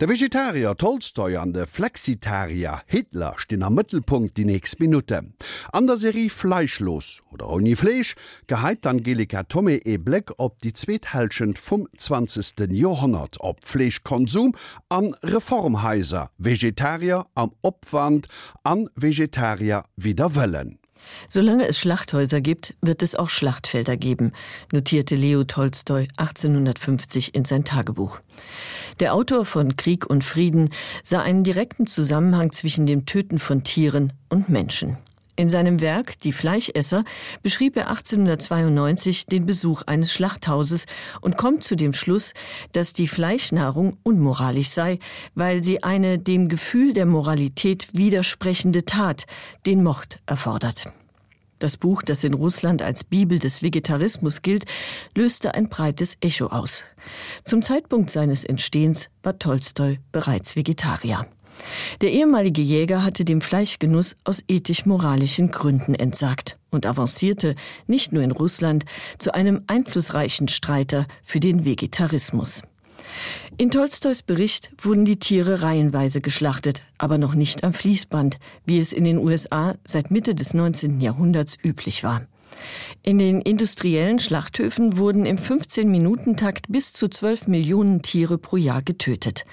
Der Vegetarier Tolstoi an de Flexitarier Hitler stehen am Mittelpunkt die nächste Minute. An der Serie Fleischlos oder Oni Fleisch geheit Angelika Tommy E. Black op die Zweethälschend vom 20. Jahrhundert op Fleischkonsum an Reformhäuser, Vegetarier am Opwand an Vegetarier wieder wellen. Solange es Schlachthäuser gibt, wird es auch Schlachtfelder geben, notierte Leo Tolstoi 1850 in sein Tagebuch. Der Autor von Krieg und Frieden sah einen direkten Zusammenhang zwischen dem Töten von Tieren und Menschen. In seinem Werk Die Fleischesser beschrieb er 1892 den Besuch eines Schlachthauses und kommt zu dem Schluss, dass die Fleischnahrung unmoralisch sei, weil sie eine dem Gefühl der Moralität widersprechende Tat, den Mord erfordert. Das Buch, das in Russland als Bibel des Vegetarismus gilt, löste ein breites Echo aus. Zum Zeitpunkt seines Entstehens war Tolstoi bereits Vegetarier. Der ehemalige Jäger hatte dem Fleischgenuss aus ethisch-moralischen Gründen entsagt und avancierte nicht nur in Russland zu einem einflussreichen Streiter für den Vegetarismus. In Tolstois Bericht wurden die Tiere reihenweise geschlachtet, aber noch nicht am Fließband, wie es in den USA seit Mitte des 19. Jahrhunderts üblich war. In den industriellen Schlachthöfen wurden im 15-Minuten-Takt bis zu 12 Millionen Tiere pro Jahr getötet.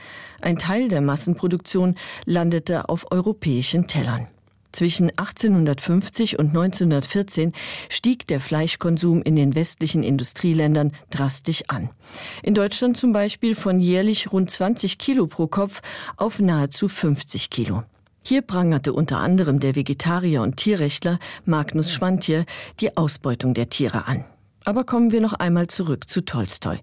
Ein Teil der Massenproduktion landete auf europäischen Tellern. Zwischen 1850 und 1914 stieg der Fleischkonsum in den westlichen Industrieländern drastisch an. In Deutschland zum Beispiel von jährlich rund 20 Kilo pro Kopf auf nahezu 50 Kilo. Hier prangerte unter anderem der Vegetarier und Tierrechtler Magnus Schwantier die Ausbeutung der Tiere an. Aber kommen wir noch einmal zurück zu Tolstoi.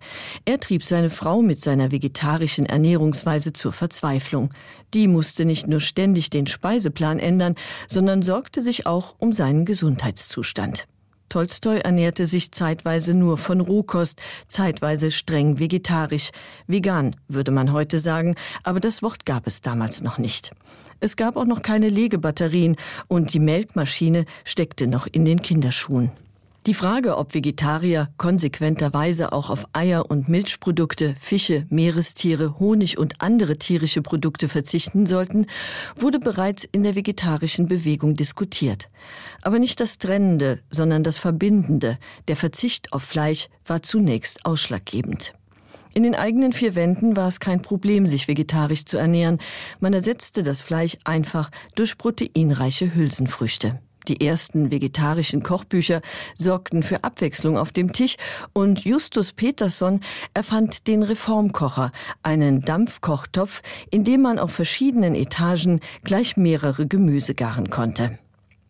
Er trieb seine Frau mit seiner vegetarischen Ernährungsweise zur Verzweiflung. Die musste nicht nur ständig den Speiseplan ändern, sondern sorgte sich auch um seinen Gesundheitszustand. Tolstoi ernährte sich zeitweise nur von Rohkost, zeitweise streng vegetarisch. Vegan würde man heute sagen, aber das Wort gab es damals noch nicht. Es gab auch noch keine Legebatterien und die Melkmaschine steckte noch in den Kinderschuhen. Die Frage, ob Vegetarier konsequenterweise auch auf Eier und Milchprodukte, Fische, Meerestiere, Honig und andere tierische Produkte verzichten sollten, wurde bereits in der vegetarischen Bewegung diskutiert. Aber nicht das Trennende, sondern das Verbindende, der Verzicht auf Fleisch war zunächst ausschlaggebend. In den eigenen vier Wänden war es kein Problem, sich vegetarisch zu ernähren. Man ersetzte das Fleisch einfach durch proteinreiche Hülsenfrüchte. Die ersten vegetarischen Kochbücher sorgten für Abwechslung auf dem Tisch und Justus Peterson erfand den Reformkocher, einen Dampfkochtopf, in dem man auf verschiedenen Etagen gleich mehrere Gemüse garen konnte.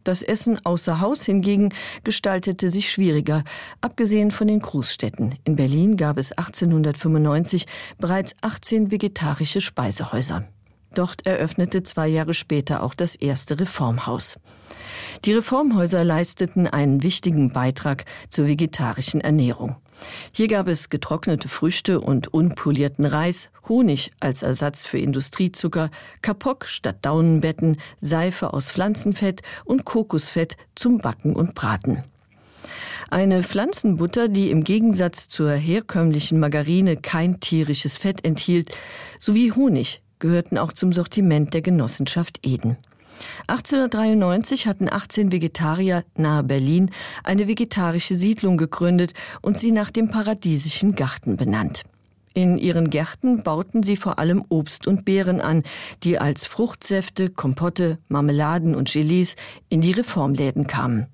Das Essen außer Haus hingegen gestaltete sich schwieriger, abgesehen von den Großstädten. In Berlin gab es 1895 bereits 18 vegetarische Speisehäuser. Dort eröffnete zwei Jahre später auch das erste Reformhaus. Die Reformhäuser leisteten einen wichtigen Beitrag zur vegetarischen Ernährung. Hier gab es getrocknete Früchte und unpolierten Reis, Honig als Ersatz für Industriezucker, Kapok statt Daunenbetten, Seife aus Pflanzenfett und Kokosfett zum Backen und Braten. Eine Pflanzenbutter, die im Gegensatz zur herkömmlichen Margarine kein tierisches Fett enthielt, sowie Honig gehörten auch zum Sortiment der Genossenschaft Eden. 1893 hatten 18 Vegetarier nahe Berlin eine vegetarische Siedlung gegründet und sie nach dem paradiesischen Garten benannt. In ihren Gärten bauten sie vor allem Obst und Beeren an, die als Fruchtsäfte, Kompotte, Marmeladen und Gelees in die Reformläden kamen.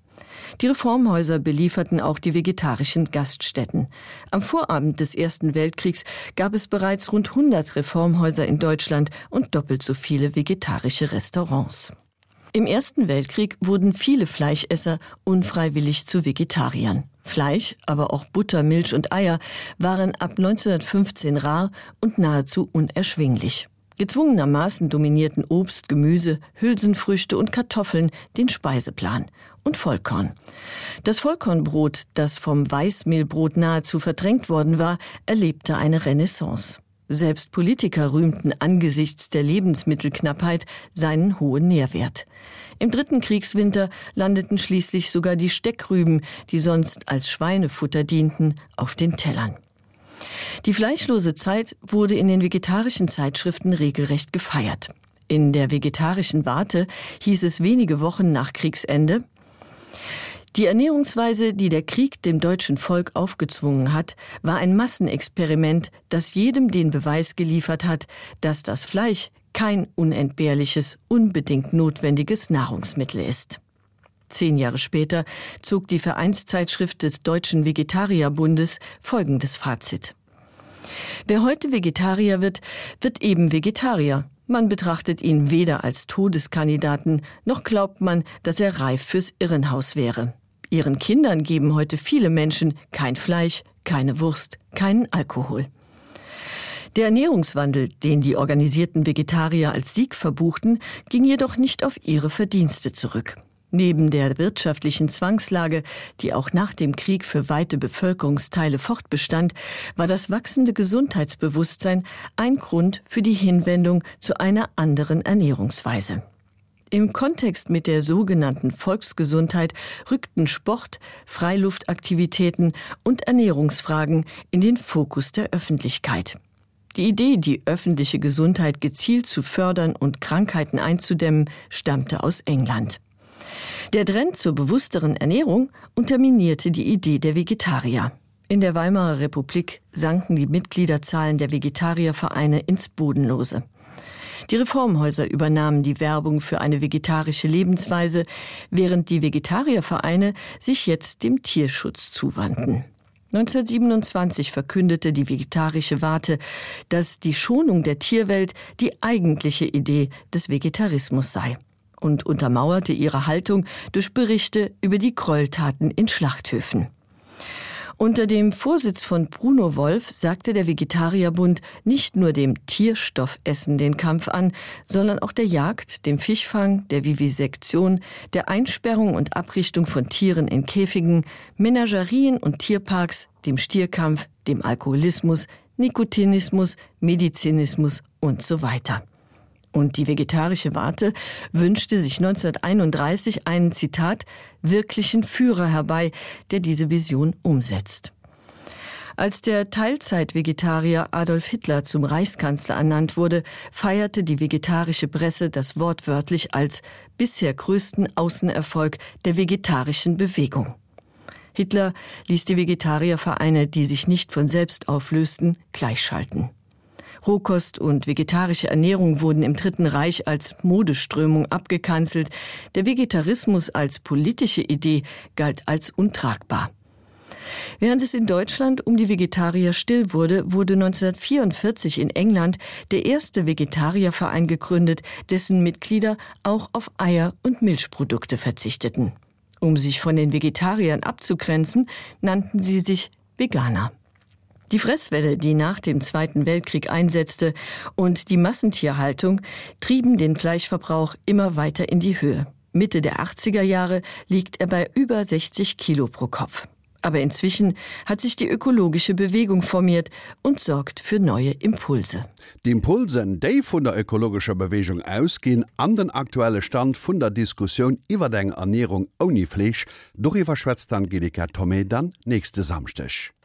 Die Reformhäuser belieferten auch die vegetarischen Gaststätten. Am Vorabend des Ersten Weltkriegs gab es bereits rund 100 Reformhäuser in Deutschland und doppelt so viele vegetarische Restaurants. Im Ersten Weltkrieg wurden viele Fleischesser unfreiwillig zu Vegetariern. Fleisch, aber auch Butter, Milch und Eier waren ab 1915 rar und nahezu unerschwinglich. Gezwungenermaßen dominierten Obst, Gemüse, Hülsenfrüchte und Kartoffeln den Speiseplan und Vollkorn. Das Vollkornbrot, das vom Weißmehlbrot nahezu verdrängt worden war, erlebte eine Renaissance. Selbst Politiker rühmten angesichts der Lebensmittelknappheit seinen hohen Nährwert. Im dritten Kriegswinter landeten schließlich sogar die Steckrüben, die sonst als Schweinefutter dienten, auf den Tellern. Die fleischlose Zeit wurde in den vegetarischen Zeitschriften regelrecht gefeiert. In der vegetarischen Warte hieß es wenige Wochen nach Kriegsende, die Ernährungsweise, die der Krieg dem deutschen Volk aufgezwungen hat, war ein Massenexperiment, das jedem den Beweis geliefert hat, dass das Fleisch kein unentbehrliches, unbedingt notwendiges Nahrungsmittel ist. Zehn Jahre später zog die Vereinszeitschrift des Deutschen Vegetarierbundes folgendes Fazit. Wer heute Vegetarier wird, wird eben Vegetarier. Man betrachtet ihn weder als Todeskandidaten, noch glaubt man, dass er reif fürs Irrenhaus wäre. Ihren Kindern geben heute viele Menschen kein Fleisch, keine Wurst, keinen Alkohol. Der Ernährungswandel, den die organisierten Vegetarier als Sieg verbuchten, ging jedoch nicht auf ihre Verdienste zurück. Neben der wirtschaftlichen Zwangslage, die auch nach dem Krieg für weite Bevölkerungsteile fortbestand, war das wachsende Gesundheitsbewusstsein ein Grund für die Hinwendung zu einer anderen Ernährungsweise. Im Kontext mit der sogenannten Volksgesundheit rückten Sport, Freiluftaktivitäten und Ernährungsfragen in den Fokus der Öffentlichkeit. Die Idee, die öffentliche Gesundheit gezielt zu fördern und Krankheiten einzudämmen, stammte aus England. Der Trend zur bewussteren Ernährung unterminierte die Idee der Vegetarier. In der Weimarer Republik sanken die Mitgliederzahlen der Vegetariervereine ins Bodenlose. Die Reformhäuser übernahmen die Werbung für eine vegetarische Lebensweise, während die Vegetariervereine sich jetzt dem Tierschutz zuwandten. 1927 verkündete die vegetarische Warte, dass die Schonung der Tierwelt die eigentliche Idee des Vegetarismus sei und untermauerte ihre Haltung durch Berichte über die Gräueltaten in Schlachthöfen. Unter dem Vorsitz von Bruno Wolf sagte der Vegetarierbund nicht nur dem Tierstoffessen den Kampf an, sondern auch der Jagd, dem Fischfang, der Vivisektion, der Einsperrung und Abrichtung von Tieren in Käfigen, Menagerien und Tierparks, dem Stierkampf, dem Alkoholismus, Nikotinismus, Medizinismus und so weiter. Und die vegetarische Warte wünschte sich 1931 einen Zitat wirklichen Führer herbei, der diese Vision umsetzt. Als der Teilzeit-Vegetarier Adolf Hitler zum Reichskanzler ernannt wurde, feierte die vegetarische Presse das wortwörtlich als bisher größten Außenerfolg der vegetarischen Bewegung. Hitler ließ die Vegetariervereine, die sich nicht von selbst auflösten, gleichschalten. Rohkost und vegetarische Ernährung wurden im Dritten Reich als Modeströmung abgekanzelt. Der Vegetarismus als politische Idee galt als untragbar. Während es in Deutschland um die Vegetarier still wurde, wurde 1944 in England der erste Vegetarierverein gegründet, dessen Mitglieder auch auf Eier und Milchprodukte verzichteten. Um sich von den Vegetariern abzugrenzen, nannten sie sich Veganer. Die Fresswelle, die nach dem Zweiten Weltkrieg einsetzte, und die Massentierhaltung trieben den Fleischverbrauch immer weiter in die Höhe. Mitte der 80er Jahre liegt er bei über 60 Kilo pro Kopf. Aber inzwischen hat sich die ökologische Bewegung formiert und sorgt für neue Impulse. Die Impulsen de von der ökologischer Bewegung ausgehen an den aktuelle Stand von der Diskussion über den Ernährung ohne Fleisch, doch überschwätzt dann Gedeka Tomé dann nächste Samstech.